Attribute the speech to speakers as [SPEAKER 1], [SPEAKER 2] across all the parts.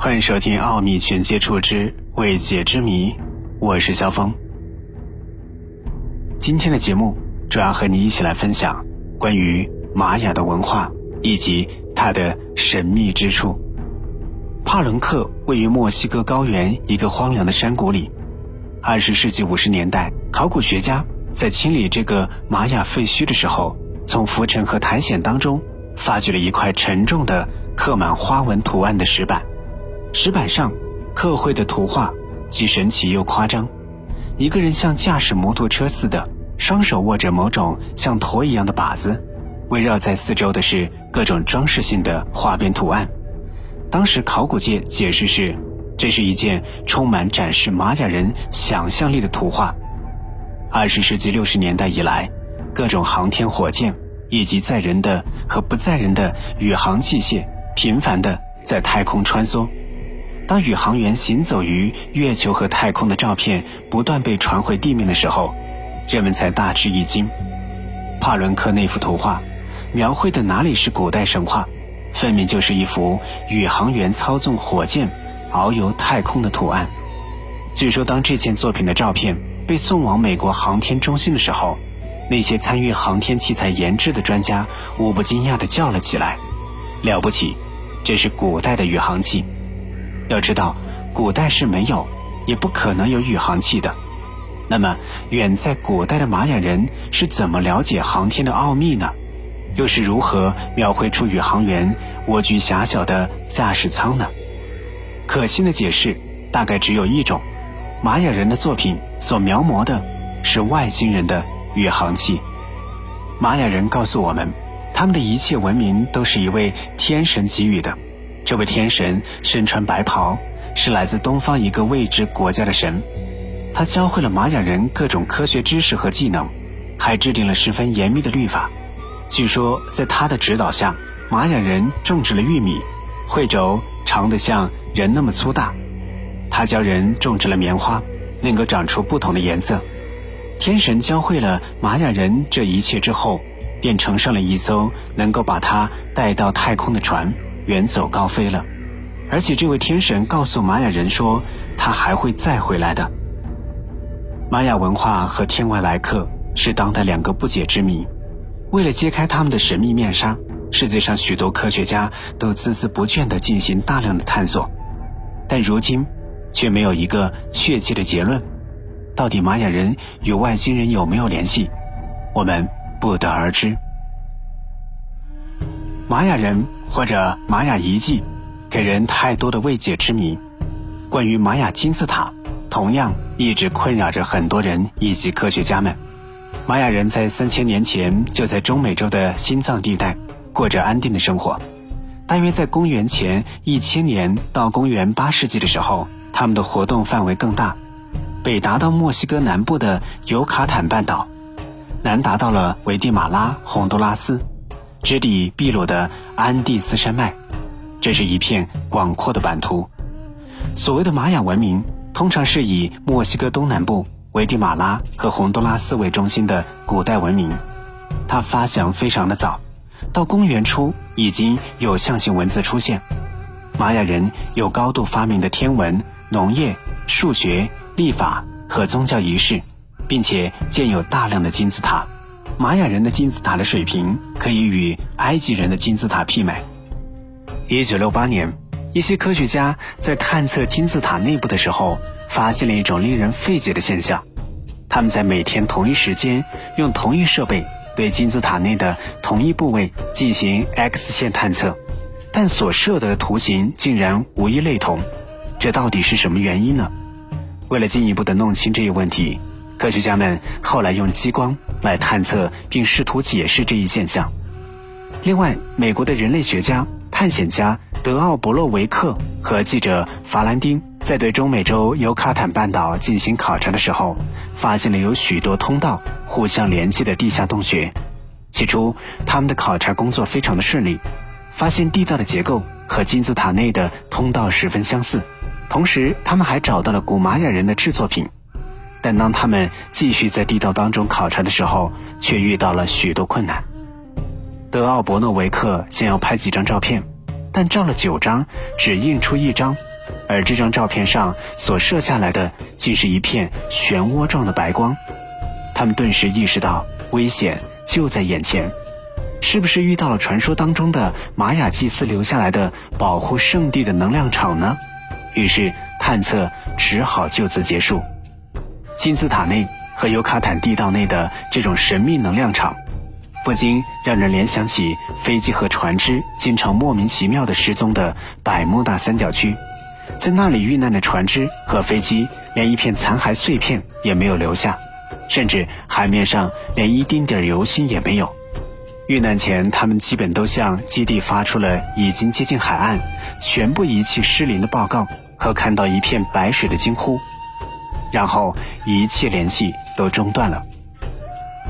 [SPEAKER 1] 欢迎收听《奥秘全接触之未解之谜》，我是肖峰。今天的节目主要和你一起来分享关于玛雅的文化以及它的神秘之处。帕伦克位于墨西哥高原一个荒凉的山谷里。二十世纪五十年代，考古学家在清理这个玛雅废墟的时候，从浮尘和苔藓当中发掘了一块沉重的刻满花纹图案的石板。石板上刻绘的图画既神奇又夸张，一个人像驾驶摩托车似的，双手握着某种像驼一样的靶子，围绕在四周的是各种装饰性的花边图案。当时考古界解释是，这是一件充满展示玛雅人想象力的图画。二十世纪六十年代以来，各种航天火箭以及载人的和不载人的宇航器械频繁地在太空穿梭。当宇航员行走于月球和太空的照片不断被传回地面的时候，人们才大吃一惊。帕伦克那幅图画，描绘的哪里是古代神话，分明就是一幅宇航员操纵火箭遨游太空的图案。据说，当这件作品的照片被送往美国航天中心的时候，那些参与航天器材研制的专家无不惊讶地叫了起来：“了不起，这是古代的宇航器！”要知道，古代是没有，也不可能有宇航器的。那么，远在古代的玛雅人是怎么了解航天的奥秘呢？又是如何描绘出宇航员蜗居狭小的驾驶舱呢？可信的解释大概只有一种：玛雅人的作品所描摹的是外星人的宇航器。玛雅人告诉我们，他们的一切文明都是一位天神给予的。这位天神身穿白袍，是来自东方一个未知国家的神。他教会了玛雅人各种科学知识和技能，还制定了十分严密的律法。据说，在他的指导下，玛雅人种植了玉米，穗轴长得像人那么粗大。他教人种植了棉花，能够长出不同的颜色。天神教会了玛雅人这一切之后，便乘上了一艘能够把他带到太空的船。远走高飞了，而且这位天神告诉玛雅人说，他还会再回来的。玛雅文化和天外来客是当代两个不解之谜。为了揭开他们的神秘面纱，世界上许多科学家都孜孜不倦地进行大量的探索，但如今却没有一个确切的结论。到底玛雅人与外星人有没有联系，我们不得而知。玛雅人或者玛雅遗迹，给人太多的未解之谜。关于玛雅金字塔，同样一直困扰着很多人以及科学家们。玛雅人在三千年前就在中美洲的心脏地带过着安定的生活。大约在公元前一千年到公元八世纪的时候，他们的活动范围更大，北达到墨西哥南部的尤卡坦半岛，南达到了危地马拉、洪都拉斯。直抵秘鲁的安第斯山脉，这是一片广阔的版图。所谓的玛雅文明，通常是以墨西哥东南部、危地马拉和洪都拉斯为中心的古代文明。它发祥非常的早，到公元初已经有象形文字出现。玛雅人有高度发明的天文、农业、数学、历法和宗教仪式，并且建有大量的金字塔。玛雅人的金字塔的水平可以与埃及人的金字塔媲美。一九六八年，一些科学家在探测金字塔内部的时候，发现了一种令人费解的现象：他们在每天同一时间用同一设备对金字塔内的同一部位进行 X 线探测，但所摄的图形竟然无一类同。这到底是什么原因呢？为了进一步的弄清这一问题。科学家们后来用激光来探测，并试图解释这一现象。另外，美国的人类学家、探险家德奥伯洛维克和记者法兰丁在对中美洲尤卡坦半岛进行考察的时候，发现了有许多通道互相连接的地下洞穴。起初，他们的考察工作非常的顺利，发现地道的结构和金字塔内的通道十分相似。同时，他们还找到了古玛雅人的制作品。但当他们继续在地道当中考察的时候，却遇到了许多困难。德奥伯诺维克想要拍几张照片，但照了九张，只印出一张而这张照片上所射下来的竟是一片漩涡状的白光。他们顿时意识到危险就在眼前，是不是遇到了传说当中的玛雅祭司留下来的保护圣地的能量场呢？于是探测只好就此结束。金字塔内和尤卡坦地道内的这种神秘能量场，不禁让人联想起飞机和船只经常莫名其妙的失踪的百慕大三角区。在那里遇难的船只和飞机，连一片残骸碎片也没有留下，甚至海面上连一丁点油星也没有。遇难前，他们基本都向基地发出了已经接近海岸、全部仪器失灵的报告和看到一片白水的惊呼，然后一切联系都中断了。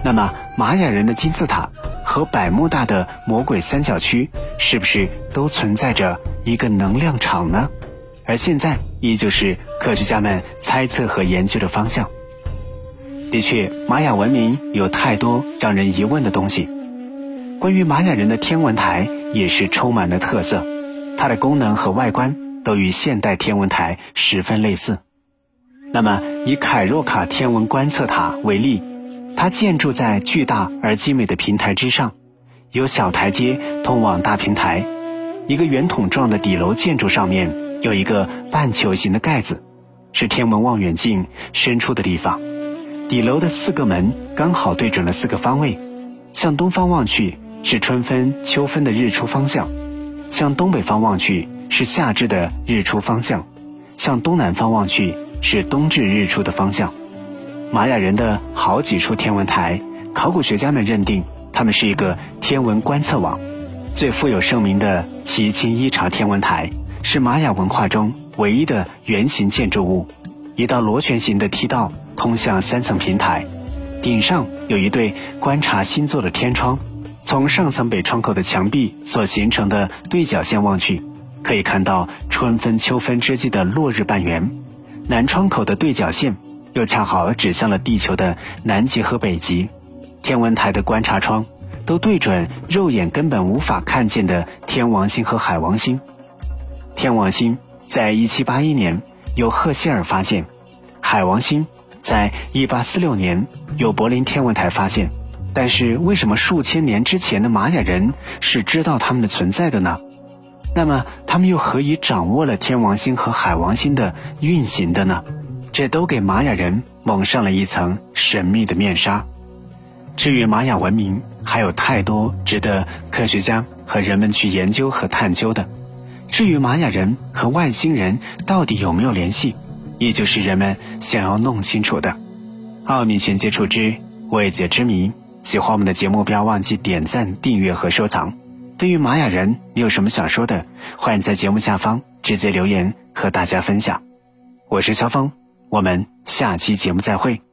[SPEAKER 1] 那么，玛雅人的金字塔和百慕大的魔鬼三角区，是不是都存在着一个能量场呢？而现在，依旧是科学家们猜测和研究的方向。的确，玛雅文明有太多让人疑问的东西。关于玛雅人的天文台也是充满了特色，它的功能和外观都与现代天文台十分类似。那么，以凯若卡天文观测塔为例，它建筑在巨大而精美的平台之上，有小台阶通往大平台，一个圆筒状的底楼建筑上面。有一个半球形的盖子，是天文望远镜伸出的地方。底楼的四个门刚好对准了四个方位，向东方望去是春分、秋分的日出方向，向东北方望去是夏至的日出方向，向东南方望去是冬至日出的方向。玛雅人的好几处天文台，考古学家们认定它们是一个天文观测网。最富有盛名的奇钦伊察天文台。是玛雅文化中唯一的圆形建筑物，一道螺旋形的梯道通向三层平台，顶上有一对观察星座的天窗。从上层北窗口的墙壁所形成的对角线望去，可以看到春分秋分之际的落日半圆。南窗口的对角线又恰好指向了地球的南极和北极。天文台的观察窗都对准肉眼根本无法看见的天王星和海王星。天王星在1781年由赫歇尔发现，海王星在1846年由柏林天文台发现。但是，为什么数千年之前的玛雅人是知道它们的存在的呢？那么，他们又何以掌握了天王星和海王星的运行的呢？这都给玛雅人蒙上了一层神秘的面纱。至于玛雅文明，还有太多值得科学家和人们去研究和探究的。至于玛雅人和外星人到底有没有联系，依旧是人们想要弄清楚的。奥秘全接触之未解之谜。喜欢我们的节目，不要忘记点赞、订阅和收藏。对于玛雅人，你有什么想说的？欢迎在节目下方直接留言和大家分享。我是肖峰，我们下期节目再会。